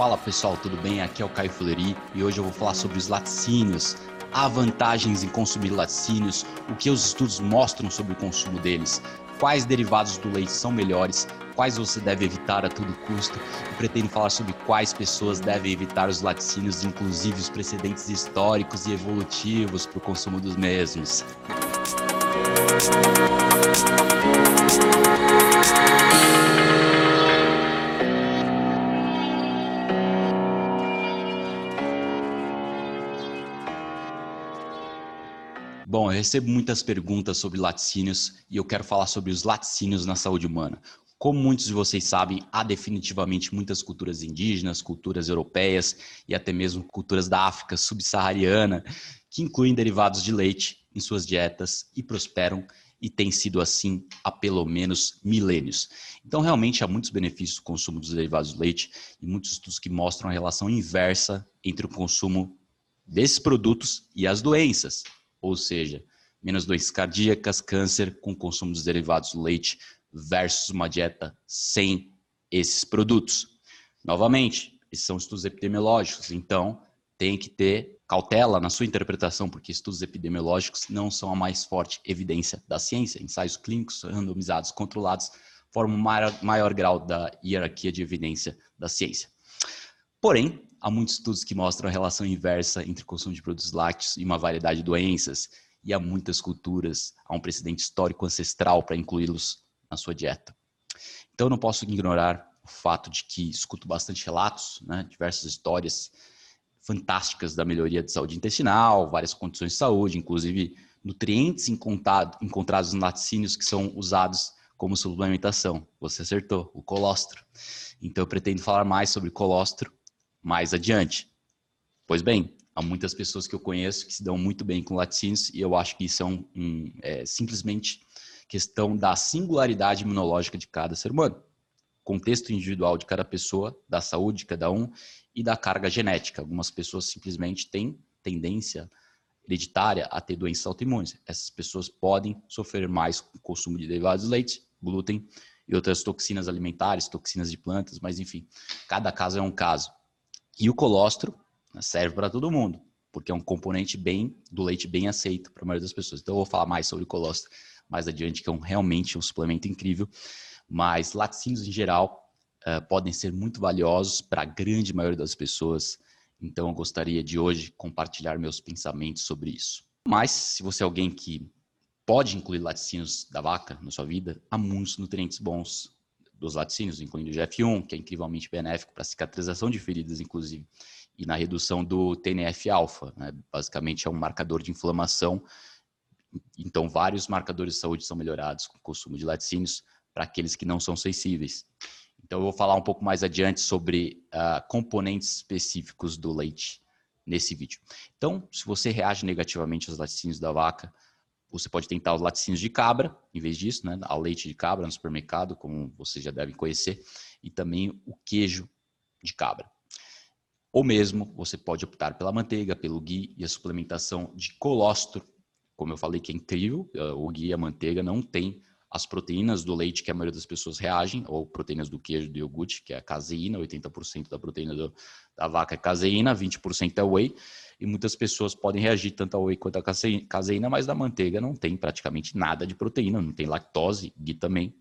Fala pessoal, tudo bem? Aqui é o Caio Fuleri e hoje eu vou falar sobre os laticínios, há vantagens em consumir laticínios, o que os estudos mostram sobre o consumo deles, quais derivados do leite são melhores, quais você deve evitar a todo custo e pretendo falar sobre quais pessoas devem evitar os laticínios, inclusive os precedentes históricos e evolutivos para o consumo dos mesmos. Bom, eu recebo muitas perguntas sobre laticínios e eu quero falar sobre os laticínios na saúde humana. Como muitos de vocês sabem, há definitivamente muitas culturas indígenas, culturas europeias e até mesmo culturas da África subsaariana que incluem derivados de leite em suas dietas e prosperam e tem sido assim há pelo menos milênios. Então, realmente há muitos benefícios do consumo dos derivados de leite e muitos estudos que mostram a relação inversa entre o consumo desses produtos e as doenças ou seja, menos doenças cardíacas, câncer com consumo dos derivados do leite versus uma dieta sem esses produtos. Novamente, esses são estudos epidemiológicos, então tem que ter cautela na sua interpretação, porque estudos epidemiológicos não são a mais forte evidência da ciência. Ensaios clínicos randomizados, controlados, formam maior, maior grau da hierarquia de evidência da ciência. Porém, há muitos estudos que mostram a relação inversa entre consumo de produtos lácteos e uma variedade de doenças, e há muitas culturas, há um precedente histórico ancestral para incluí-los na sua dieta. Então, não posso ignorar o fato de que escuto bastante relatos, né, diversas histórias fantásticas da melhoria de saúde intestinal, várias condições de saúde, inclusive nutrientes encontrados nos laticínios que são usados como suplementação. Você acertou, o colostro. Então, eu pretendo falar mais sobre colostro mais adiante. Pois bem, há muitas pessoas que eu conheço que se dão muito bem com laticínios e eu acho que isso é, um, um, é simplesmente questão da singularidade imunológica de cada ser humano, contexto individual de cada pessoa, da saúde de cada um e da carga genética. Algumas pessoas simplesmente têm tendência hereditária a ter doenças autoimunes. Essas pessoas podem sofrer mais com o consumo de derivados de leite, glúten e outras toxinas alimentares, toxinas de plantas, mas enfim, cada caso é um caso. E o colostro né, serve para todo mundo, porque é um componente bem do leite bem aceito para a maioria das pessoas. Então eu vou falar mais sobre o colostro mais adiante, que é um, realmente um suplemento incrível. Mas laticínios em geral uh, podem ser muito valiosos para a grande maioria das pessoas. Então eu gostaria de hoje compartilhar meus pensamentos sobre isso. Mas se você é alguém que pode incluir laticínios da vaca na sua vida, há muitos nutrientes bons dos laticínios, incluindo o GF1, que é incrivelmente benéfico para cicatrização de feridas, inclusive, e na redução do TNF-alfa. Né? Basicamente, é um marcador de inflamação. Então, vários marcadores de saúde são melhorados com o consumo de laticínios para aqueles que não são sensíveis. Então, eu vou falar um pouco mais adiante sobre uh, componentes específicos do leite nesse vídeo. Então, se você reage negativamente aos laticínios da vaca, você pode tentar os laticínios de cabra, em vez disso, né? Ao leite de cabra no supermercado, como vocês já devem conhecer, e também o queijo de cabra. Ou mesmo, você pode optar pela manteiga, pelo ghee e a suplementação de colostro. Como eu falei que é incrível, eh, o ghee e a manteiga não tem as proteínas do leite que a maioria das pessoas reagem, ou proteínas do queijo do iogurte, que é a caseína, 80% da proteína do, da vaca é caseína, 20% é whey, e muitas pessoas podem reagir tanto ao whey quanto à caseína, mas da manteiga não tem praticamente nada de proteína, não tem lactose, ghee também,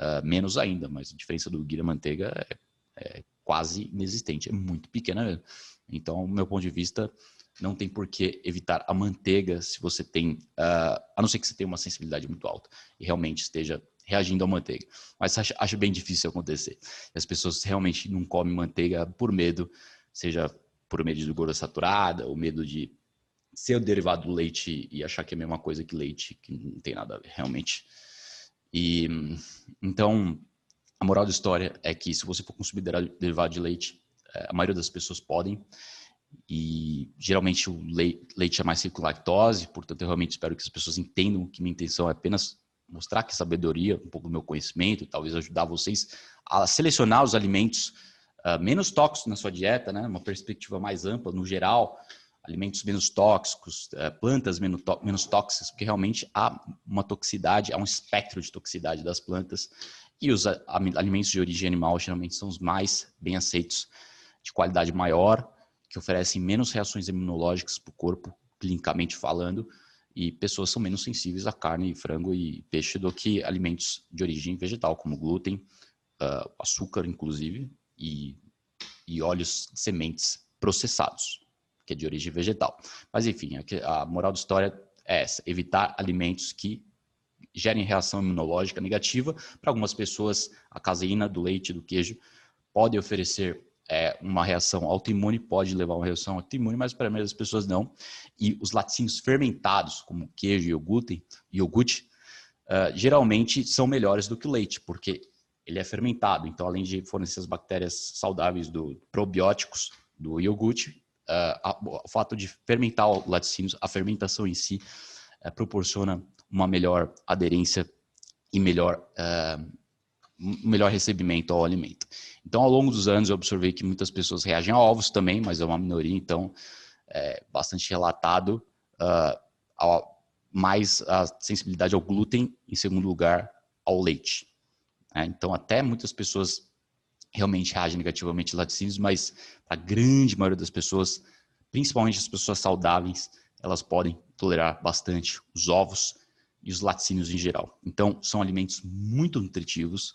uh, menos ainda, mas a diferença do ghee da manteiga é, é quase inexistente, é muito pequena mesmo. Então, do meu ponto de vista, não tem por que evitar a manteiga se você tem, uh, a não ser que você tenha uma sensibilidade muito alta e realmente esteja reagindo à manteiga. Mas acho, acho bem difícil acontecer. As pessoas realmente não comem manteiga por medo, seja por medo de gordura saturada, ou medo de ser derivado do leite e achar que é a mesma coisa que leite, que não tem nada a ver, realmente. E então, a moral da história é que se você for consumir derivado de leite, é, a maioria das pessoas podem, e geralmente o leite é mais rico em lactose, portanto eu realmente espero que as pessoas entendam que minha intenção é apenas mostrar que sabedoria, um pouco do meu conhecimento, talvez ajudar vocês a selecionar os alimentos uh, menos tóxicos na sua dieta, né? uma perspectiva mais ampla, no geral, alimentos menos tóxicos, uh, plantas menos, menos tóxicas, porque realmente há uma toxicidade, há um espectro de toxicidade das plantas, e os alimentos de origem animal geralmente são os mais bem aceitos de qualidade maior, que oferecem menos reações imunológicas para o corpo, clinicamente falando, e pessoas são menos sensíveis a carne, frango e peixe do que alimentos de origem vegetal, como glúten, uh, açúcar, inclusive, e, e óleos de sementes processados, que é de origem vegetal. Mas, enfim, a, a moral da história é essa: evitar alimentos que gerem reação imunológica negativa. Para algumas pessoas, a caseína do leite, do queijo, pode oferecer é, uma reação autoimune, pode levar a uma reação autoimune, mas para a maioria das pessoas não. E os laticínios fermentados, como queijo e iogurte, iogurte uh, geralmente são melhores do que o leite, porque ele é fermentado. Então, além de fornecer as bactérias saudáveis do probióticos do iogurte, uh, a, o fato de fermentar o laticínios, a fermentação em si, uh, proporciona uma melhor aderência e melhor, uh, melhor recebimento ao alimento. Então, ao longo dos anos, eu observei que muitas pessoas reagem a ovos também, mas é uma minoria, então, é bastante relatado. Uh, ao, mais a sensibilidade ao glúten, em segundo lugar, ao leite. É, então, até muitas pessoas realmente reagem negativamente a laticínios, mas a grande maioria das pessoas, principalmente as pessoas saudáveis, elas podem tolerar bastante os ovos e os laticínios em geral. Então, são alimentos muito nutritivos,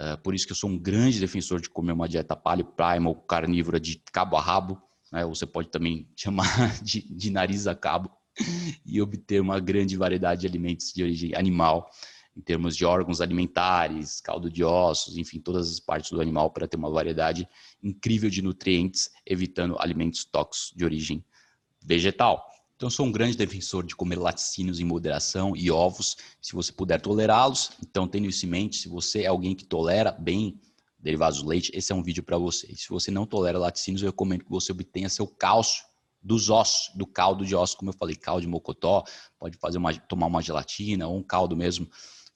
uh, por isso que eu sou um grande defensor de comer uma dieta paleo, primal, carnívora de cabo a rabo, né? você pode também chamar de, de nariz a cabo, e obter uma grande variedade de alimentos de origem animal, em termos de órgãos alimentares, caldo de ossos, enfim, todas as partes do animal para ter uma variedade incrível de nutrientes, evitando alimentos tóxicos de origem vegetal. Então, sou um grande defensor de comer laticínios em moderação e ovos, se você puder tolerá-los. Então, tendo isso em mente, se você é alguém que tolera bem derivados do leite, esse é um vídeo para você. E se você não tolera laticínios, eu recomendo que você obtenha seu cálcio dos ossos, do caldo de ossos, como eu falei, caldo de mocotó, pode fazer uma, tomar uma gelatina ou um caldo mesmo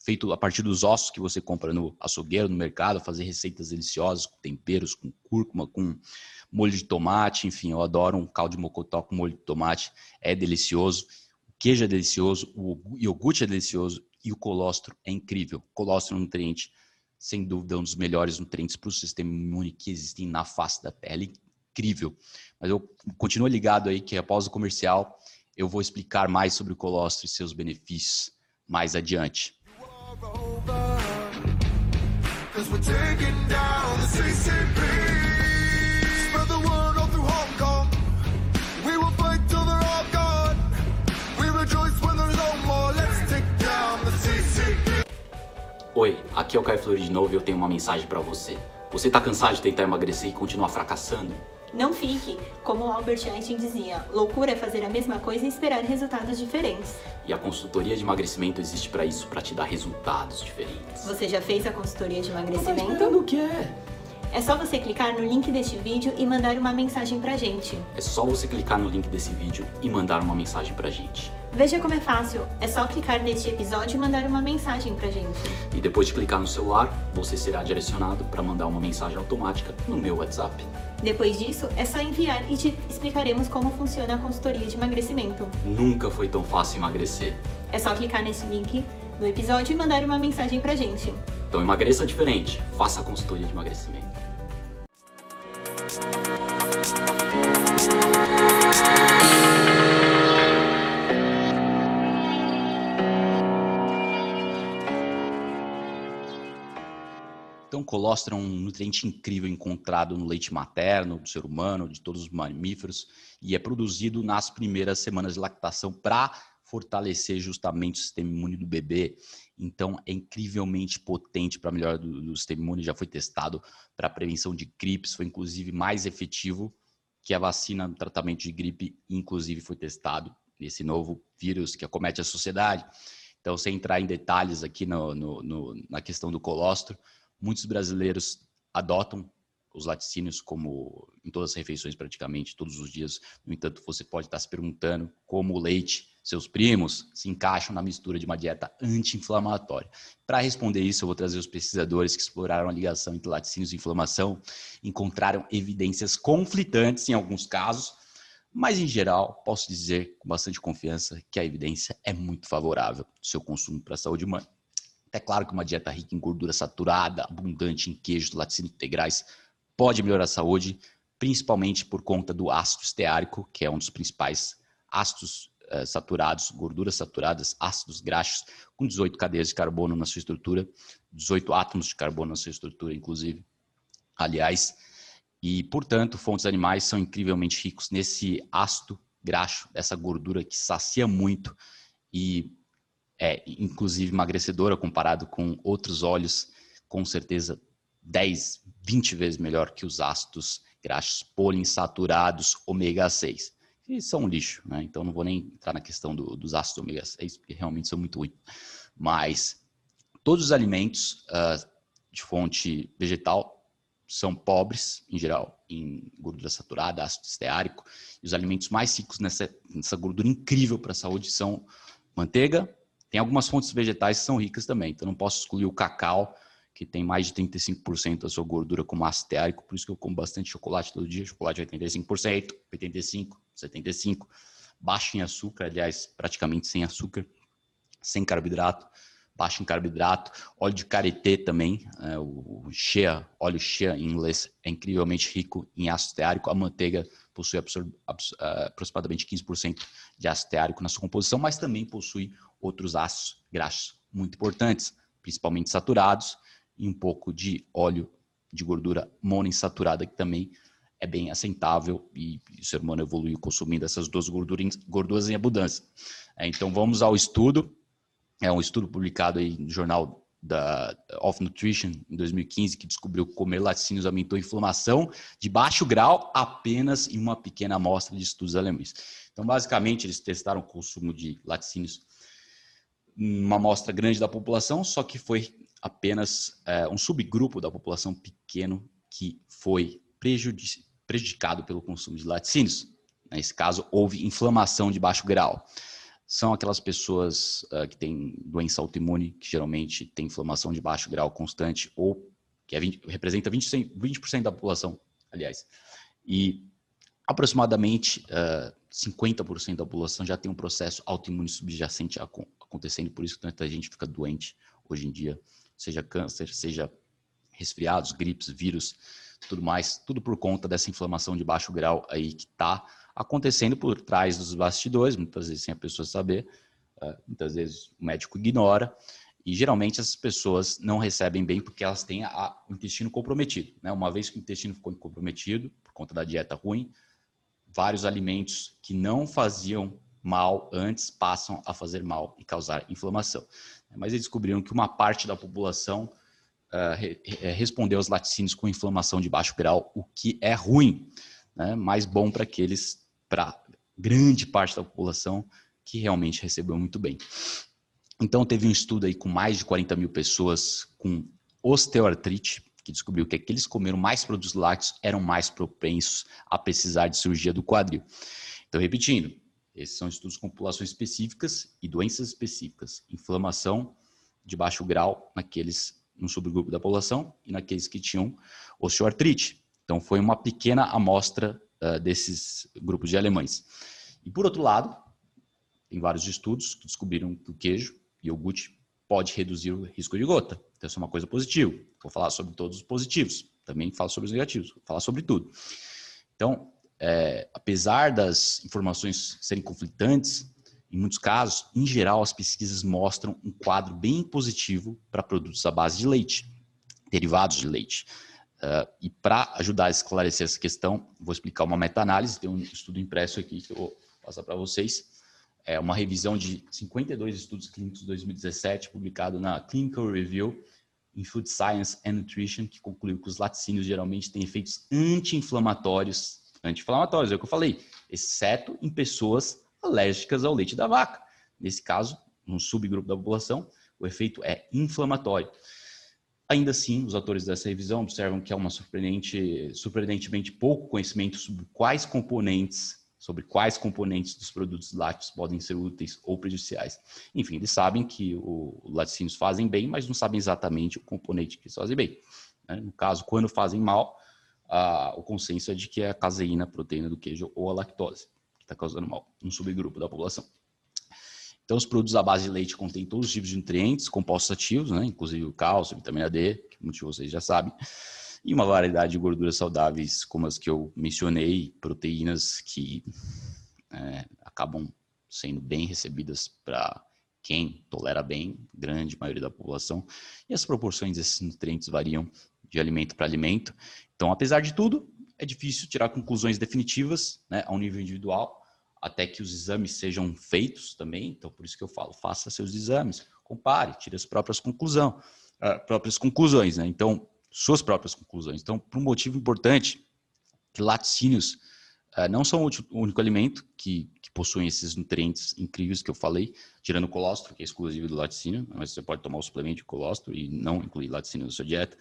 feito a partir dos ossos que você compra no açougueiro, no mercado, fazer receitas deliciosas com temperos, com cúrcuma, com molho de tomate, enfim, eu adoro um caldo de mocotó com molho de tomate, é delicioso. O queijo é delicioso, o iogurte é delicioso e o colostro é incrível. Colostro é um nutriente, sem dúvida, um dos melhores nutrientes para o sistema imune que existem na face da pele. Incrível. Mas eu continuo ligado aí que após o comercial eu vou explicar mais sobre o colostro e seus benefícios mais adiante. Oi, aqui é o Caio Flores de novo e eu tenho uma mensagem para você. Você está cansado de tentar emagrecer e continuar fracassando? Não fique, como Albert Einstein dizia, loucura é fazer a mesma coisa e esperar resultados diferentes. E a consultoria de emagrecimento existe para isso, para te dar resultados diferentes. Você já fez a consultoria de emagrecimento? Tá o que é? É só você clicar no link deste vídeo e mandar uma mensagem pra gente. É só você clicar no link desse vídeo e mandar uma mensagem pra gente. Veja como é fácil, é só clicar neste episódio e mandar uma mensagem pra gente. E depois de clicar no celular, você será direcionado para mandar uma mensagem automática no meu WhatsApp. Depois disso, é só enviar e te explicaremos como funciona a consultoria de emagrecimento. Nunca foi tão fácil emagrecer. É só clicar nesse link no episódio e mandar uma mensagem pra gente. Então emagreça diferente, faça a consultoria de emagrecimento. Então, colostro é um nutriente incrível encontrado no leite materno do ser humano, de todos os mamíferos, e é produzido nas primeiras semanas de lactação para fortalecer justamente o sistema imune do bebê. Então, é incrivelmente potente para a melhora do, do, sistema imune. Já foi testado para prevenção de gripes, foi inclusive mais efetivo que a vacina no tratamento de gripe, inclusive foi testado nesse novo vírus que acomete a sociedade. Então, sem entrar em detalhes aqui no, no, no, na questão do colostro, muitos brasileiros adotam os laticínios como em todas as refeições praticamente, todos os dias. No entanto, você pode estar se perguntando como o leite, seus primos, se encaixam na mistura de uma dieta anti-inflamatória. Para responder isso, eu vou trazer os pesquisadores que exploraram a ligação entre laticínios e inflamação, encontraram evidências conflitantes em alguns casos, mas em geral, posso dizer com bastante confiança que a evidência é muito favorável do seu consumo para a saúde humana. É claro que uma dieta rica em gordura saturada, abundante em queijos, laticínios integrais, pode melhorar a saúde, principalmente por conta do ácido esteárico, que é um dos principais ácidos uh, saturados, gorduras saturadas, ácidos graxos, com 18 cadeias de carbono na sua estrutura, 18 átomos de carbono na sua estrutura, inclusive. Aliás, e, portanto, fontes animais são incrivelmente ricos nesse ácido graxo, essa gordura que sacia muito e é, inclusive, emagrecedora comparado com outros óleos, com certeza 10, 20 vezes melhor que os ácidos graxos poliinsaturados ômega 6, que são um lixo, né? Então não vou nem entrar na questão do, dos ácidos ômega 6, porque realmente são muito ruins. Mas todos os alimentos uh, de fonte vegetal são pobres, em geral, em gordura saturada, ácido esteárico. E os alimentos mais ricos nessa, nessa gordura incrível para a saúde são manteiga. Tem algumas fontes vegetais que são ricas também, então não posso excluir o cacau, que tem mais de 35% da sua gordura como ácido esteárico, por isso que eu como bastante chocolate todo dia, chocolate 85%, 85%, 75%, baixo em açúcar, aliás, praticamente sem açúcar, sem carboidrato, baixo em carboidrato, óleo de karité também, é, o shea, óleo shea em inglês, é incrivelmente rico em ácido esteárico, a manteiga possui é, aproximadamente 15% de ácido esteárico na sua composição, mas também possui outros ácidos graxos muito importantes, principalmente saturados, e um pouco de óleo de gordura monoinsaturada, que também é bem assentável e o ser humano evoluiu consumindo essas duas gorduras, gorduras em abundância. É, então vamos ao estudo. É um estudo publicado aí no jornal da of Nutrition em 2015 que descobriu que comer laticínios aumentou a inflamação de baixo grau apenas em uma pequena amostra de estudos alemães. Então, basicamente, eles testaram o consumo de laticínios uma amostra grande da população, só que foi apenas é, um subgrupo da população pequeno que foi prejudicado pelo consumo de laticínios. Nesse caso, houve inflamação de baixo grau são aquelas pessoas uh, que têm doença autoimune, que geralmente tem inflamação de baixo grau constante, ou que é 20, representa 20%, 20 da população, aliás. E aproximadamente uh, ah, 50% da população já tem um processo autoimune subjacente acontecendo, por isso que tanta gente fica doente hoje em dia, seja câncer, seja resfriados, gripes, vírus, tudo mais, tudo por conta dessa inflamação de baixo grau aí que está acontecendo por trás dos bastidores, muitas vezes sem a pessoa saber, uh, muitas vezes o médico ignora, e geralmente essas pessoas não recebem bem porque elas têm a, o intestino comprometido. Né? Uma vez que o intestino ficou comprometido, por conta da dieta ruim, vários alimentos que não faziam mal antes passam a fazer mal e causar inflamação. Mas eles descobriram que uma parte da população uh, re, respondeu aos laticínios com inflamação de baixo grau, o que é ruim, né? mais bom para aqueles para grande parte da população que realmente recebeu muito bem. Então, teve um estudo aí com mais de 40 mil pessoas com osteoartrite, que descobriu que aqueles que comeram mais produtos lácteos eram mais propensos a precisar de cirurgia do quadril. Então, repetindo, esses são estudos com populações específicas e doenças específicas. Inflamação de baixo grau naqueles no subgrupo da população e naqueles que tinham osteoartrite. Então, foi uma pequena amostra uh, desses grupos de alemães. E por outro lado, tem vários estudos que descobriram que o queijo, iogurte, pode reduzir o risco de gota. Então, isso é uma coisa positiva. Vou falar sobre todos os positivos, também falo sobre os negativos, vou falar sobre tudo. Então, é, apesar das informações serem conflitantes, em muitos casos, em geral, as pesquisas mostram um quadro bem positivo para produtos à base de leite, derivados de leite. Uh, e para ajudar a esclarecer essa questão, vou explicar uma meta-análise, tem um estudo impresso aqui que eu vou passar para vocês. É uma revisão de 52 estudos clínicos de 2017, publicado na Clinical Review in Food Science and Nutrition, que concluiu que os laticínios geralmente têm efeitos anti-inflamatórios, anti-inflamatórios, é o que eu falei, exceto em pessoas alérgicas ao leite da vaca. Nesse caso, num subgrupo da população, o efeito é inflamatório. Ainda assim, os autores dessa revisão observam que há uma surpreendente, surpreendentemente pouco conhecimento sobre quais componentes, sobre quais componentes dos produtos lácteos podem ser úteis ou prejudiciais. Enfim, eles sabem que os laticínios fazem bem, mas não sabem exatamente o componente que eles fazem bem. Né? No caso, quando fazem mal, o consenso é de que é a caseína, a proteína do queijo ou a lactose que está causando mal, um subgrupo da população. Então, os produtos à base de leite contêm todos os tipos de nutrientes, compostos ativos, né? inclusive o cálcio, vitamina D, que muitos de vocês já sabem. e uma variedade de gorduras saudáveis, como as que eu mencionei, proteínas que é, acabam sendo bem recebidas para quem tolera bem, grande maioria da população, e as proporções desses nutrientes variam de alimento para alimento. Então, apesar de tudo, é difícil tirar conclusões definitivas né, a um nível individual, até que os exames sejam feitos também. Então, por isso que eu falo, faça seus exames, compare, tire as próprias, conclusão, uh, próprias conclusões. Né? Então, suas próprias conclusões. Então, por um motivo importante, que laticínios uh, não são o único alimento que, que possuem esses nutrientes incríveis que eu falei, tirando o colostro, que é exclusivo do laticínio, mas você pode tomar o suplemento de colostro e não incluir laticínio na sua dieta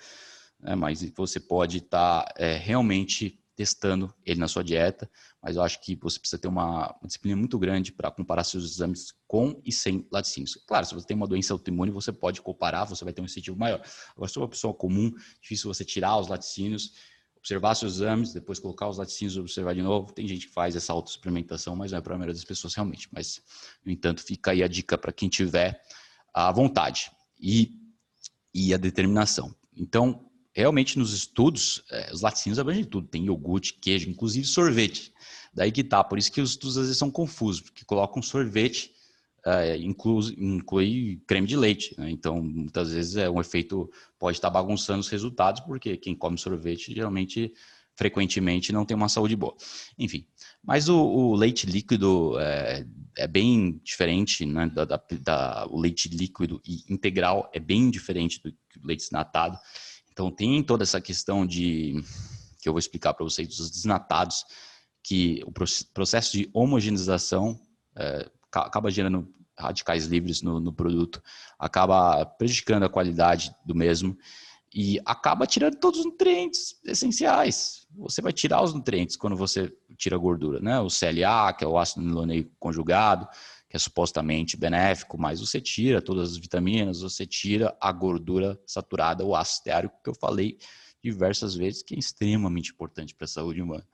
né? mas você pode estar tá, é, realmente testando ele na sua dieta, mas eu acho que você precisa ter uma, disciplina muito grande para comparar seus exames com e sem laticínios. Claro, se você tem uma doença autoimune, você pode comparar, você vai ter um incentivo maior. Agora, se é uma pessoa comum, difícil você tirar os laticínios, observar seus exames, depois colocar os laticínios observar de novo. Tem gente que faz essa autoexperimentação, mas não é para a maioria das pessoas realmente. Mas, no entanto, fica aí a dica para quem tiver a vontade e, e a determinação. Então, realmente nos estudos, é, os laticínios abrangem tudo. Tem iogurte, queijo, inclusive sorvete. Daí que tá. Por isso que os estudos às vezes são confusos, porque colocam sorvete, é, inclui, inclui, creme de leite. Né? Então, muitas vezes é um efeito, pode estar bagunçando os resultados, porque quem come sorvete geralmente, frequentemente, não tem uma saúde boa. Enfim, mas o, o leite líquido é, é, bem diferente, né? Da, da, da, o leite líquido e integral é bem diferente do leite desnatado. Então tem toda essa questão de que eu vou explicar para vocês dos desnatados, que o processo de homogeneização é, acaba gerando radicais livres no, no, produto, acaba prejudicando a qualidade do mesmo e acaba tirando todos os nutrientes essenciais. Você vai tirar os nutrientes quando você tira a gordura, né? O CLA, que é o ácido niloleico conjugado, que é supostamente benéfico, mas você tira todas as vitaminas, você tira a gordura saturada, o ácido esteárico, que eu falei diversas vezes, que é extremamente importante para a saúde humana.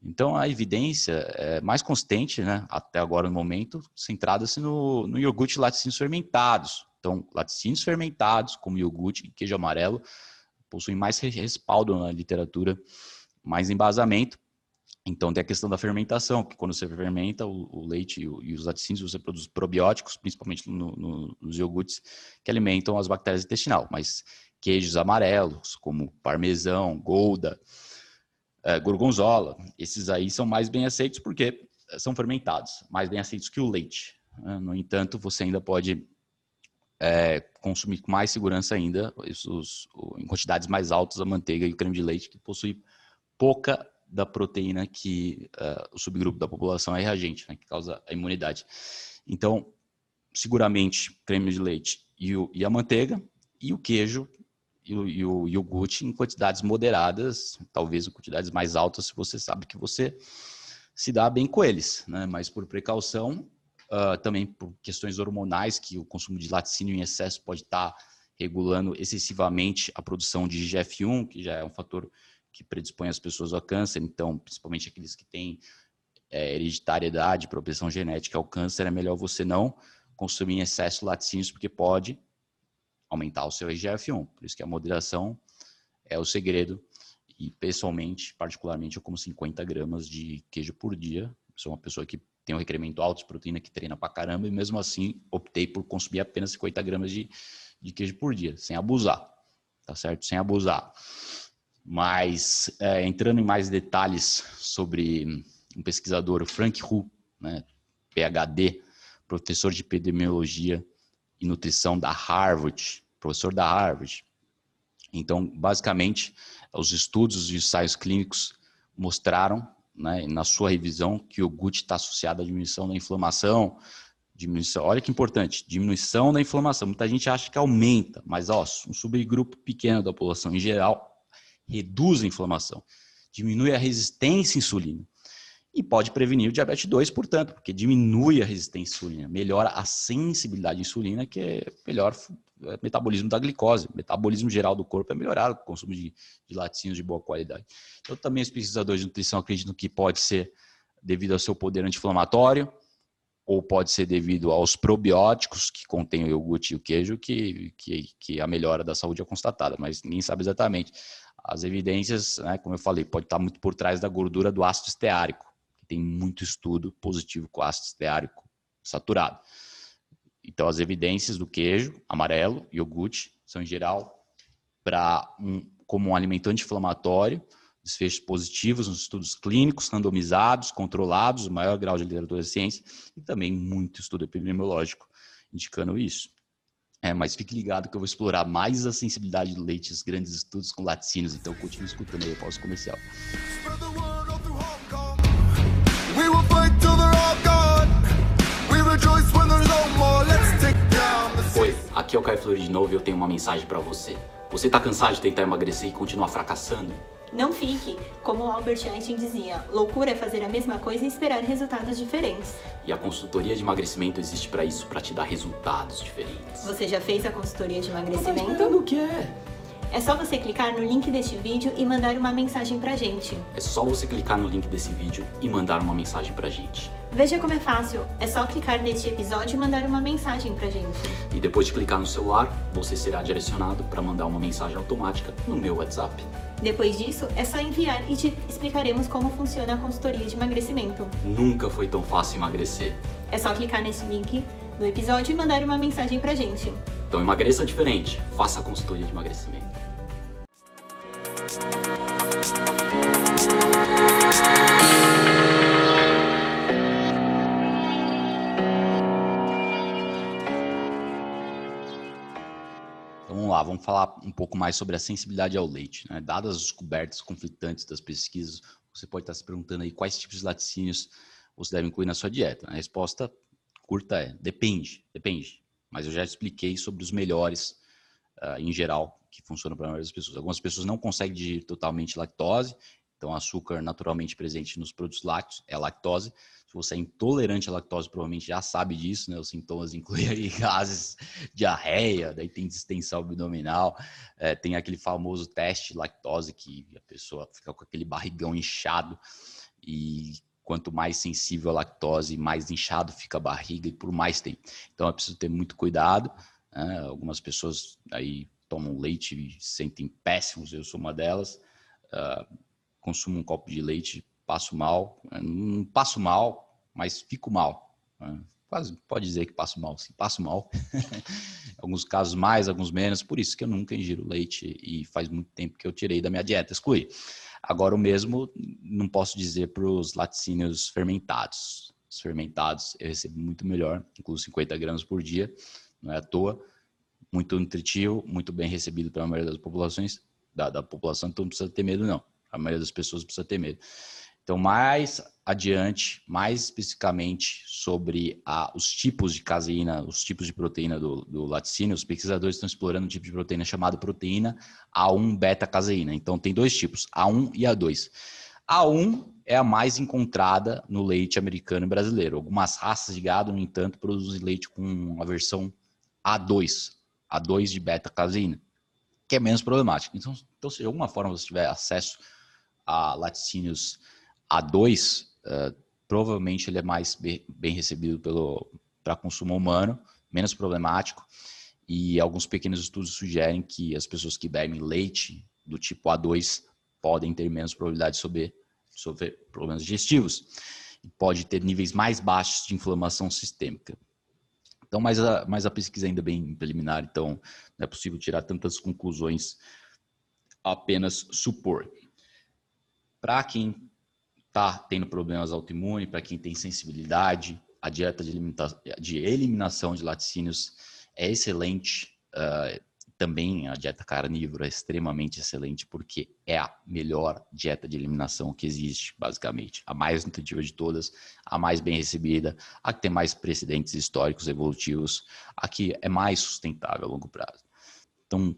Então, a evidência é mais consistente, né, até agora no momento, centrada-se no, no iogurte e laticínios fermentados. Então, laticínios fermentados, como iogurte e queijo amarelo, possuem mais respaldo na literatura, mais embasamento, então tem a questão da fermentação, que quando você fermenta o, o leite e, o, e, os laticínios, você produz probióticos, principalmente no, no, nos iogurtes, que alimentam as bactérias intestinais. Mas queijos amarelos, como parmesão, golda, é, gorgonzola, esses aí são mais bem aceitos porque são fermentados, mais bem aceitos que o leite. Né? No entanto, você ainda pode é, consumir com mais segurança ainda, os, em quantidades mais altas, a manteiga e o creme de leite, que possui pouca da proteína que uh, o subgrupo da população é reagente, né, que causa a imunidade. Então, seguramente, creme de leite e, o, e a manteiga, e o queijo e o, e o, iogurte em quantidades moderadas, talvez em quantidades mais altas, se você sabe que você se dá bem com eles, né? mas por precaução, uh, também por questões hormonais, que o consumo de laticínio em excesso pode estar tá regulando excessivamente a produção de GF1, que já é um fator que predispõe as pessoas ao câncer, então, principalmente aqueles que têm é, hereditariedade, propensão genética ao câncer, é melhor você não consumir em excesso laticínios, porque pode aumentar o seu IGF-1. Por isso que a moderação é o segredo. E, pessoalmente, particularmente, eu como 50 gramas de queijo por dia. Sou uma pessoa que tem um requerimento alto de proteína, que treina pra caramba, e mesmo assim optei por consumir apenas 50 gramas de, de queijo por dia, sem abusar. Tá certo? Sem abusar. Mas, é, entrando em mais detalhes sobre um pesquisador, o Frank Hu, né, PhD, professor de epidemiologia e nutrição da Harvard, professor da Harvard. Então, basicamente, os estudos e ensaios clínicos mostraram, né, na sua revisão, que o GUT está associado à diminuição da inflamação, diminuição, olha que importante, diminuição da inflamação. Muita gente acha que aumenta, mas ó, um subgrupo pequeno da população em geral reduz a inflamação, diminui a resistência à insulina e pode prevenir o diabetes 2, portanto, porque diminui a resistência à insulina, melhora a sensibilidade à insulina, que é melhor é, metabolismo da glicose, o metabolismo geral do corpo é melhorado com o consumo de, de laticínios de boa qualidade. Então, também os pesquisadores de nutrição acreditam que pode ser devido ao seu poder anti-inflamatório, ou pode ser devido aos probióticos que contém o iogurte e o queijo, que, que, que a melhora da saúde é constatada, mas ninguém sabe exatamente. As evidências, né, como eu falei, pode estar muito por trás da gordura do ácido esteárico, que tem muito estudo positivo com ácido esteárico saturado. Então, as evidências do queijo amarelo, iogurte, são em geral para um, como um alimento anti-inflamatório, desfechos positivos nos estudos clínicos, randomizados, controlados, o maior grau de literatura da ciência, e também muito estudo epidemiológico indicando isso. É, mas fique ligado que eu vou explorar mais a sensibilidade do leite, os grandes estudos com laticínios, então continue escutando aí após o comercial. Oi, aqui é o Caio Flores de novo e eu tenho uma mensagem para você. Você tá cansado de tentar emagrecer e continuar fracassando? Não fique, como Albert Einstein dizia, loucura é fazer a mesma coisa e esperar resultados diferentes. E a consultoria de emagrecimento existe para isso, para te dar resultados diferentes. Você já fez a consultoria de emagrecimento? Tá o quê? É só você clicar no link deste vídeo e mandar uma mensagem pra gente. É só você clicar no link desse vídeo e mandar uma mensagem pra gente. Veja como é fácil. É só clicar neste episódio e mandar uma mensagem pra gente. E depois de clicar no celular, você será direcionado para mandar uma mensagem automática no meu WhatsApp. Depois disso, é só enviar e te explicaremos como funciona a consultoria de emagrecimento. Nunca foi tão fácil emagrecer. É só clicar nesse link no episódio e mandar uma mensagem pra gente. Então emagreça diferente. Faça a consultoria de emagrecimento. Vamos falar um pouco mais sobre a sensibilidade ao leite. Né? Dadas as descobertas conflitantes das pesquisas, você pode estar se perguntando aí quais tipos de laticínios você deve incluir na sua dieta. A resposta curta é depende, depende. Mas eu já expliquei sobre os melhores uh, em geral que funcionam para a maioria das pessoas. Algumas pessoas não conseguem digerir totalmente lactose, então açúcar naturalmente presente nos produtos lácteos é lactose. Se você é intolerante à lactose, provavelmente já sabe disso, né? Os sintomas incluem aí gases, diarreia, daí tem distensão abdominal, é, tem aquele famoso teste lactose que a pessoa fica com aquele barrigão inchado e quanto mais sensível à lactose, mais inchado fica a barriga e por mais tem. Então é preciso ter muito cuidado. Né? Algumas pessoas aí tomam leite e se sentem péssimos, eu sou uma delas. Uh, consumo um copo de leite passo mal, não passo mal, mas fico mal. Né? Quase pode dizer que passo mal, sim, passo mal. alguns casos mais, alguns menos, por isso que eu nunca ingiro leite e faz muito tempo que eu tirei da minha dieta, excluí. Agora o mesmo não posso dizer para os laticínios fermentados. Os fermentados eu recebo muito melhor, incluso 50 gramas por dia, não é à toa. Muito nutritivo, muito bem recebido pela maioria das populações, da, da população, então não precisa ter medo não. A maioria das pessoas precisa ter medo. Então, mais adiante, mais especificamente sobre a, os tipos de caseína, os tipos de proteína do, do laticínio, os pesquisadores estão explorando um tipo de proteína chamada proteína A1 beta-caseína. Então, tem dois tipos, A1 e A2. A1 é a mais encontrada no leite americano e brasileiro. Algumas raças de gado, no entanto, produzem leite com a versão A2, A2 de beta-caseína, que é menos problemática. Então, então, se de alguma forma você tiver acesso a laticínios a2, uh, provavelmente ele é mais bem recebido para consumo humano, menos problemático. E alguns pequenos estudos sugerem que as pessoas que bebem leite do tipo A2 podem ter menos probabilidade de sofrer problemas digestivos e pode ter níveis mais baixos de inflamação sistêmica. Então, mas a, mas a pesquisa ainda é bem preliminar, então não é possível tirar tantas conclusões apenas supor. Para quem está tendo problemas autoimunes, para quem tem sensibilidade, a dieta de, de, eliminação de laticínios é excelente. Uh, também a dieta carnívora é extremamente excelente, porque é a melhor dieta de eliminação que existe, basicamente. A mais nutritiva de todas, a mais bem recebida, a que tem mais precedentes históricos evolutivos, a que é mais sustentável a longo prazo. Então,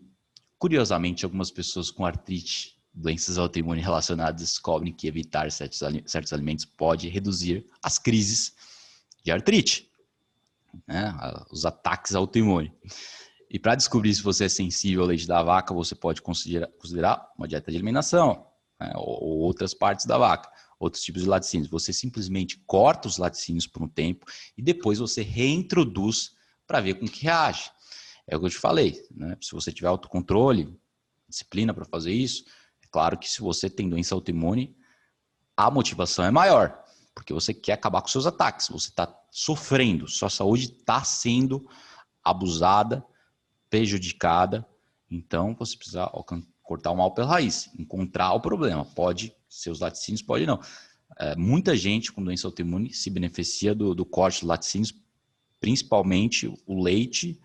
curiosamente, algumas pessoas com artrite doenças autoimunes relacionadas descobrem que evitar certos, certos alimentos pode reduzir as crises de artrite, né? os ataques autoimunes. E para descobrir se você é sensível ao leite da vaca, você pode considerar, considerar uma dieta de eliminação né? ou, ou, outras partes da vaca, outros tipos de laticínios. Você simplesmente corta os laticínios por um tempo e depois você reintroduz para ver com que reage. É o que eu te falei. Né? Se você tiver autocontrole, disciplina para fazer isso, Claro que se você tem doença autoimune, a motivação é maior, porque você quer acabar com seus ataques, você está sofrendo, sua saúde está sendo abusada, prejudicada, então você precisa cortar o mal pela raiz, encontrar o problema. Pode ser os laticínios, pode não. É, muita gente com doença autoimune se beneficia do, do corte de laticínios, principalmente o leite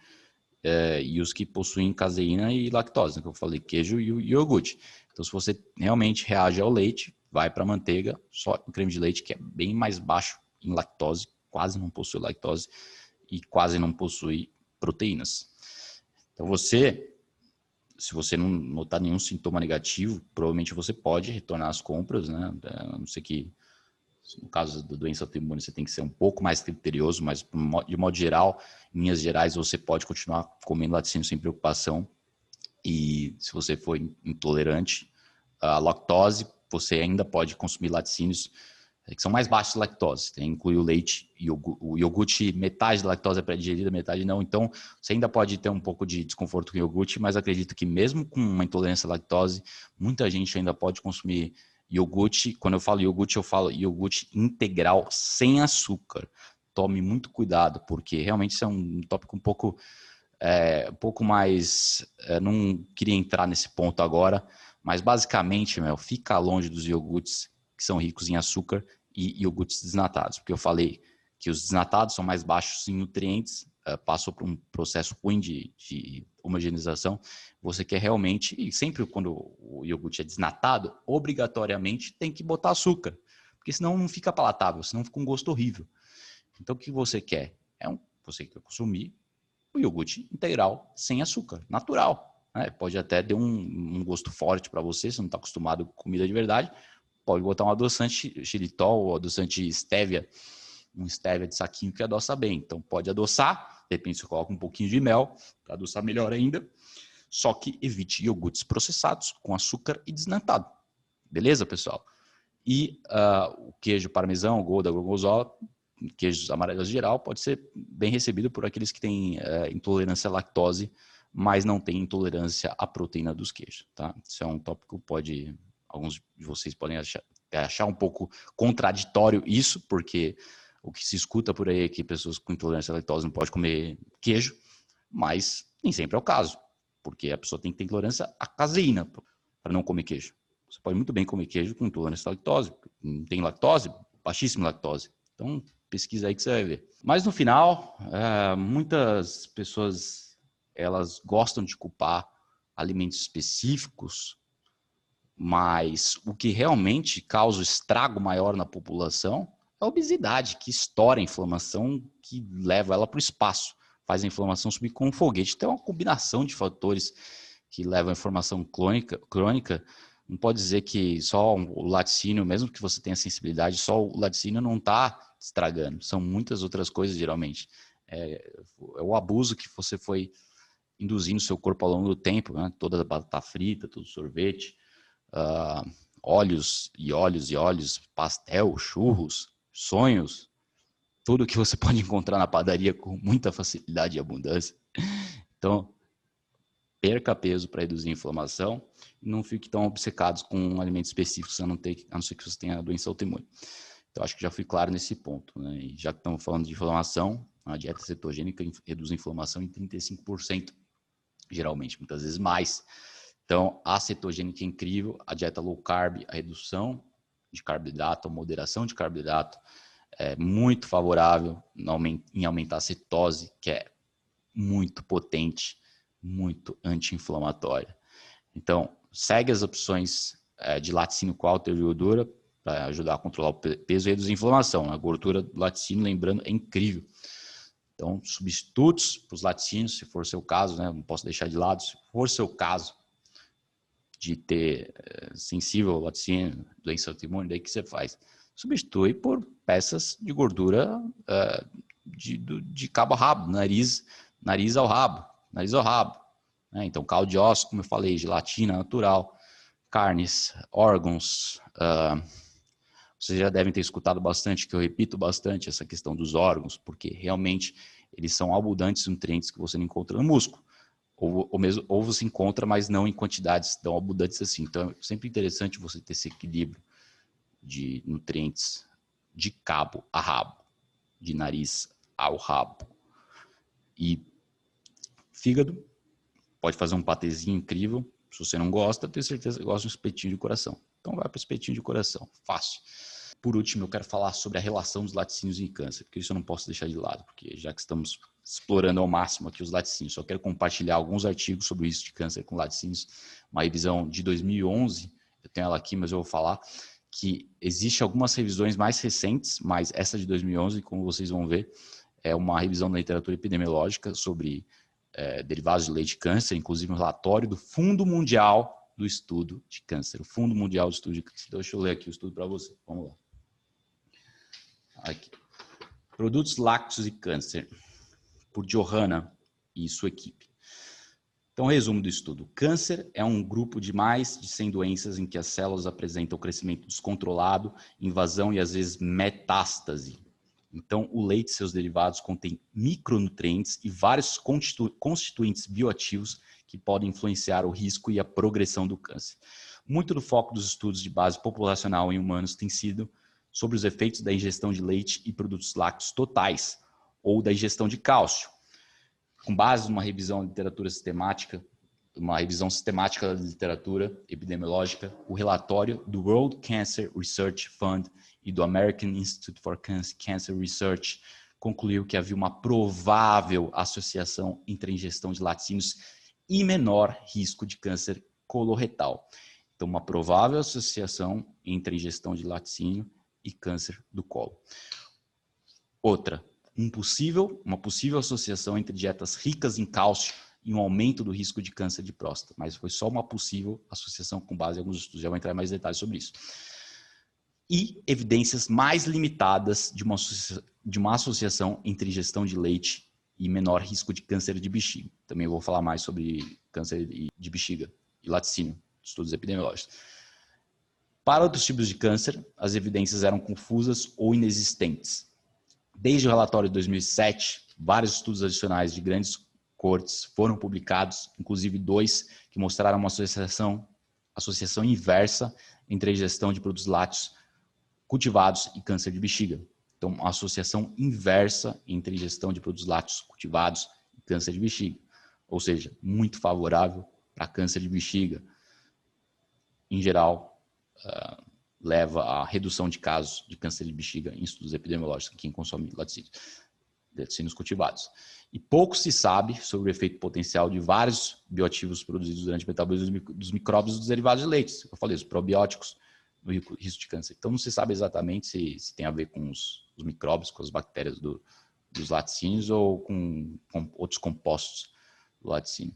é, e os que possuem caseína e lactose, né, que eu falei, queijo e, iogurte. Então, se você realmente reage ao leite, vai para manteiga, só o creme de leite, que é bem mais baixo em lactose, quase não possui lactose e quase não possui proteínas. Então, você, se você não notar nenhum sintoma negativo, provavelmente você pode retornar às compras, né? A não ser que, no caso da doença autoimune, você tem que ser um pouco mais criterioso, mas de modo geral, em linhas gerais, você pode continuar comendo laticínio sem preocupação. E se você for intolerante à lactose, você ainda pode consumir laticínios que são mais baixos de lactose. Tem, inclui o leite e o iogurte, metade da lactose é pré-digerida, metade não. Então, você ainda pode ter um pouco de desconforto com o iogurte, mas acredito que mesmo com uma intolerância à lactose, muita gente ainda pode consumir iogurte. Quando eu falo iogurte, eu falo iogurte integral sem açúcar. Tome muito cuidado, porque realmente isso é um tópico um pouco, é, um pouco mais. É, não queria entrar nesse ponto agora, mas basicamente, meu, fica longe dos iogurtes que são ricos em açúcar e iogurtes desnatados, porque eu falei que os desnatados são mais baixos em nutrientes, uh, passam por um processo ruim de, de homogeneização. Você quer realmente, e sempre quando o iogurte é desnatado, obrigatoriamente tem que botar açúcar, porque senão não fica palatável, senão fica um gosto horrível. Então o que você quer? É um, você quer consumir o iogurte integral sem açúcar, natural. Né? Pode até ter um, um gosto forte para você, se não está acostumado com comida de verdade, Pode botar um adoçante xilitol ou adoçante stevia, um stevia de saquinho que adoça bem. Então pode adoçar, de repente você coloca um pouquinho de mel para adoçar melhor ainda. Só que evite iogurtes processados com açúcar e desnatado. Beleza, pessoal? E uh, o queijo parmesão, gouda, gorgonzola, queijos amarelos geral, pode ser bem recebido por aqueles que têm uh, intolerância à lactose, mas não têm intolerância à proteína dos queijos, tá? Isso é um tópico que pode alguns de vocês podem achar, achar um pouco contraditório isso, porque o que se escuta por aí é que pessoas com intolerância à lactose não podem comer queijo, mas nem sempre é o caso, porque a pessoa tem que ter intolerância à caseína para não comer queijo. Você pode muito bem comer queijo com intolerância à lactose, não tem lactose, baixíssima lactose. Então, pesquisa aí que você vai ver. Mas no final, é, muitas pessoas elas gostam de culpar alimentos específicos mas o que realmente causa o estrago maior na população é a obesidade, que estoura a inflamação, que leva ela para o espaço, faz a inflamação subir com um foguete. Então, é uma combinação de fatores que levam a inflamação crônica, crônica. Não pode dizer que só o laticínio, mesmo que você tenha sensibilidade, só o laticínio não está estragando. São muitas outras coisas, geralmente. É, é, o abuso que você foi induzindo seu corpo ao longo do tempo, né? toda a batata frita, todo sorvete, uh, óleos e óleos e óleos, pastel, churros, sonhos, tudo que você pode encontrar na padaria com muita facilidade e abundância. Então, perca peso para reduzir a inflamação e não fique tão obcecados com um alimento específico, a não, ter, a não ser que você tenha doença autoimune. Então, acho que já fui claro nesse ponto. Né? E já que estamos falando de inflamação, a dieta cetogênica reduz a inflamação em 35%, geralmente, muitas vezes mais. Então, a cetogênica é incrível, a dieta low carb, a redução de carboidrato, a moderação de carboidrato é muito favorável em aumentar a cetose, que é muito potente, muito anti-inflamatória. Então, segue as opções é, de laticínio com alta gordura para ajudar a controlar o peso e reduzir a inflamação. A gordura do laticínio, lembrando, é incrível. Então, substitutos para os laticínios, se for seu caso, né? Não posso deixar de lado, se for seu caso, de ter eh, sensível ao laticínio, doença autoimune, daí que você faz? Substitui por peças de gordura uh, de, de cabo a rabo, nariz, nariz ao rabo, nariz ao rabo. Né? Então, caldo de osso, como eu falei, gelatina natural, carnes, órgãos. Uh, vocês já devem ter escutado bastante, que eu repito bastante essa questão dos órgãos, porque realmente eles são abundantes nutrientes que você não encontra no músculo. Ou, ou, mesmo, ou você encontra, mas não em quantidades tão abundantes assim. Então, é sempre interessante você ter esse equilíbrio de nutrientes de cabo a rabo, de nariz ao rabo. E fígado, pode fazer um patezinho incrível. Se você não gosta, tenho certeza que gosta de um espetinho de coração. Então vai para o espetinho de coração, fácil. Por último, eu quero falar sobre a relação dos laticínios e câncer, porque isso eu não posso deixar de lado, porque já que estamos explorando ao máximo aqui os laticínios, só quero compartilhar alguns artigos sobre isso de câncer com laticínios, uma revisão de 2011, eu tenho ela aqui, mas eu vou falar que existe algumas revisões mais recentes, mas essa de 2011, como vocês vão ver, é uma revisão da literatura epidemiológica sobre é, derivados de leite de câncer, inclusive um relatório do Fundo Mundial do Estudo de Câncer, o Fundo Mundial do Estudo de Câncer. Então, deixa eu ler aqui o estudo para você. Vamos lá. Aqui. Produtos lácteos e câncer, por Johanna e sua equipe. Então, resumo do estudo. Câncer é um grupo de mais de 100 doenças em que as células apresentam crescimento descontrolado, invasão e às vezes metástase. Então, o leite e seus derivados contêm micronutrientes e vários constitu constituintes bioativos que podem influenciar o risco e a progressão do câncer. Muito do foco dos estudos de base populacional em humanos tem sido sobre os efeitos da ingestão de leite e produtos lácteos totais ou da ingestão de cálcio. Com base numa revisão de literatura sistemática, uma revisão sistemática da literatura epidemiológica, o relatório do World Cancer Research Fund e do American Institute for Cancer Research concluiu que havia uma provável associação entre a ingestão de laticínios e menor risco de câncer coloretal. Então, uma provável associação entre a ingestão de laticínio e câncer do colo. Outra, um possível, uma possível associação entre dietas ricas em cálcio e um aumento do risco de câncer de próstata, mas foi só uma possível associação com base em alguns estudos. Já vou entrar em mais detalhes sobre isso e evidências mais limitadas de uma, de uma associação entre gestão de leite e menor risco de câncer de bexiga. Também vou falar mais sobre câncer de bexiga e laticínio, estudos epidemiológicos. Para outros tipos de câncer, as evidências eram confusas ou inexistentes. Desde o relatório de 2007, vários estudos adicionais de grandes cortes foram publicados, inclusive dois que mostraram uma associação, associação inversa entre a ingestão de produtos lácteos cultivados e câncer de bexiga. Então, uma associação inversa entre ingestão de produtos lácteos cultivados e câncer de bexiga. Ou seja, muito favorável para câncer de bexiga. Em geral, uh, leva à redução de casos de câncer de bexiga em estudos epidemiológicos em quem consome laticínios, laticínios cultivados. E pouco se sabe sobre o efeito potencial de vários bioativos produzidos durante o metabolismo dos micróbios dos derivados de leite. Eu falei, os probióticos, no risco de câncer. Então, não se sabe exatamente se, se tem a ver com os, os, micróbios, com as bactérias do, dos laticínios ou com, com, outros compostos do laticínio.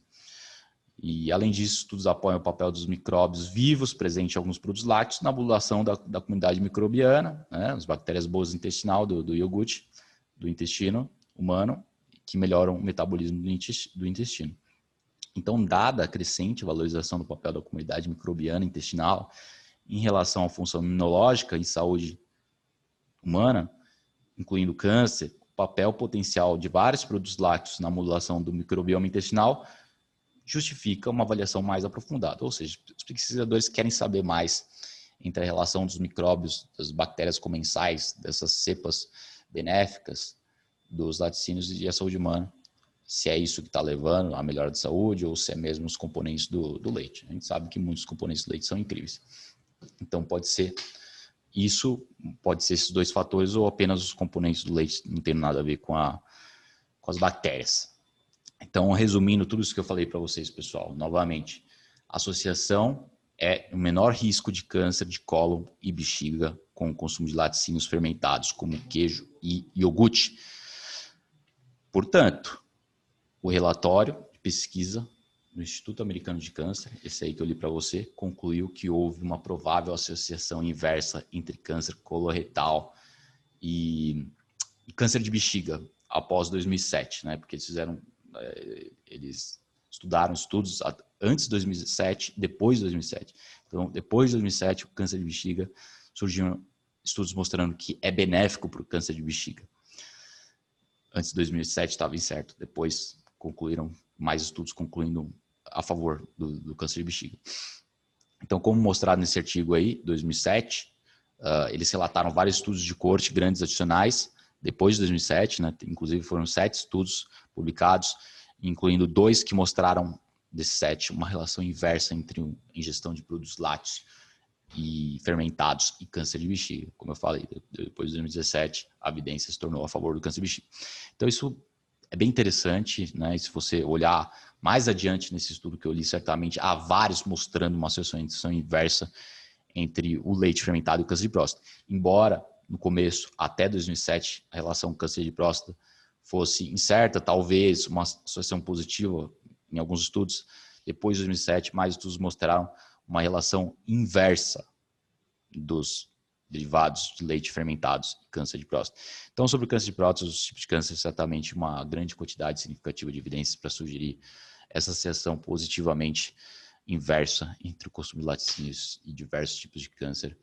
E, além disso, estudos apoiam o papel dos micróbios vivos presentes em alguns produtos lácteos na modulação da, da comunidade microbiana, né, as bactérias boas intestinal do, do iogurte, do intestino humano, que melhoram o metabolismo do intestino. Então, dada a crescente valorização do papel da comunidade microbiana intestinal em relação à função imunológica e saúde humana, incluindo câncer, o papel potencial de vários produtos lácteos na modulação do microbioma intestinal justifica uma avaliação mais aprofundada. Ou seja, os pesquisadores querem saber mais entre a relação dos micróbios, das bactérias comensais, dessas cepas benéficas dos laticínios e a saúde humana, se é isso que está levando à melhora de saúde ou se é mesmo os componentes do, do leite. A gente sabe que muitos componentes do leite são incríveis. Então pode ser isso, pode ser esses dois fatores ou apenas os componentes do leite não tem nada a ver com, a, com as bactérias. Então, resumindo tudo isso que eu falei para vocês, pessoal, novamente, associação é o menor risco de câncer de cólon e bexiga com o consumo de laticínios fermentados, como queijo e iogurte. Portanto, o relatório de pesquisa no Instituto Americano de Câncer, esse aí que eu li para você, concluiu que houve uma provável associação inversa entre câncer coloretal e, e câncer de bexiga após 2007, né? Porque eles fizeram, é, eles estudaram estudos antes de 2007, depois de 2007. Então, depois de 2007, o câncer de bexiga surgiram estudos mostrando que é benéfico para o câncer de bexiga. Antes de 2007 estava incerto, depois concluíram mais estudos concluindo a favor do, do câncer de bexiga. Então, como mostrado nesse artigo aí, 2007, uh, eles relataram vários estudos de corte grandes adicionais, depois de 2007, né? inclusive foram sete estudos publicados, incluindo dois que mostraram desses sete uma relação inversa entre ingestão de produtos lácteos e fermentados e câncer de bexiga. Como eu falei, depois de 2017, a evidência se tornou a favor do câncer de bexiga. Então, isso é bem interessante, né? E se você olhar mais adiante nesse estudo que eu li, certamente há vários mostrando uma associação inversa entre o leite fermentado e o câncer de próstata. Embora no começo, até 2007, a relação câncer de próstata fosse incerta, talvez uma associação positiva em alguns estudos. Depois de 2007, mais estudos mostraram uma relação inversa dos derivados de leite fermentados e câncer de próstata. Então, sobre o câncer de próstata, os tipos de câncer, certamente uma grande quantidade significativa de evidências para sugerir essa associação positivamente inversa entre o consumo de laticínios e diversos tipos de câncer.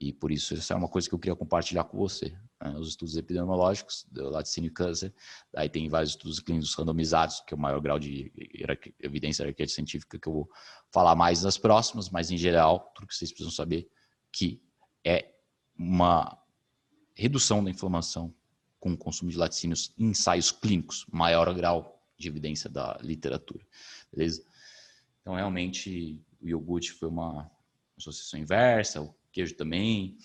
E por isso, essa é uma coisa que eu queria compartilhar com você. Né? Os estudos epidemiológicos do laticínio e câncer, aí tem vários estudos clínicos randomizados, que é o maior grau de evidência hierarquia científica que eu vou falar mais nas próximas, mas em geral, tudo que vocês precisam saber que é uma redução da inflamação com o consumo de laticínios em ensaios clínicos, maior grau de evidência da literatura, beleza? Então, realmente, o iogurte foi uma associação inversa, o queijo também,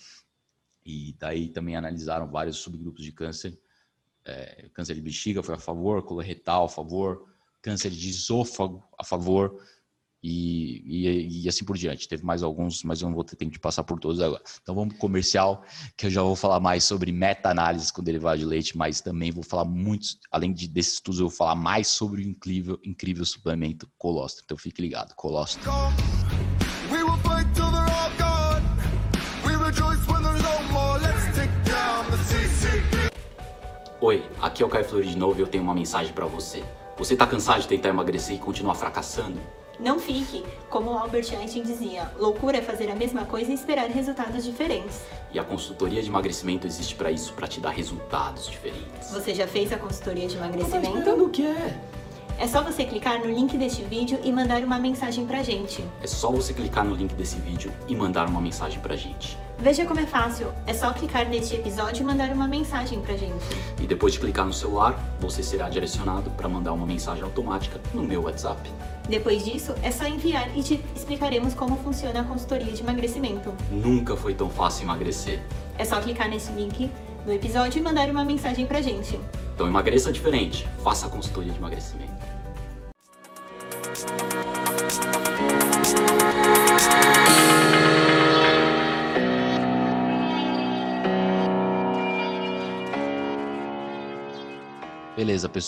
e daí também analisaram vários subgrupos de câncer. É, câncer de bexiga foi a favor, coloretal a favor, câncer de esôfago a favor, e, e, e, assim por diante. Teve mais alguns, mas eu não vou ter tempo de passar por todos agora. Então vamos para o comercial, que eu já vou falar mais sobre meta-análise com derivado de leite, mas também vou falar muito, além de, desses estudos, eu vou falar mais sobre o incrível, incrível suplemento colostro. Então fique ligado, colostro. Oi, aqui é o Caio Flores de novo e eu tenho uma mensagem para você. Você tá cansado de tentar emagrecer e continuar fracassando? Não fique, como Albert Einstein dizia, loucura é fazer a mesma coisa e esperar resultados diferentes. E a consultoria de emagrecimento existe para isso, para te dar resultados diferentes. Você já fez a consultoria de emagrecimento? Tá o que é? É só você clicar no link deste vídeo e mandar uma mensagem pra gente. É só você clicar no link desse vídeo e mandar uma mensagem pra gente. Veja como é fácil, é só clicar neste episódio e mandar uma mensagem pra gente. E depois de clicar no celular, você será direcionado para mandar uma mensagem automática no meu WhatsApp. Depois disso, é só enviar e te explicaremos como funciona a consultoria de emagrecimento. Nunca foi tão fácil emagrecer. É só clicar nesse link no episódio e mandar uma mensagem pra gente. Então emagreça diferente, faça a consultoria de emagrecimento. Beleza, pessoal.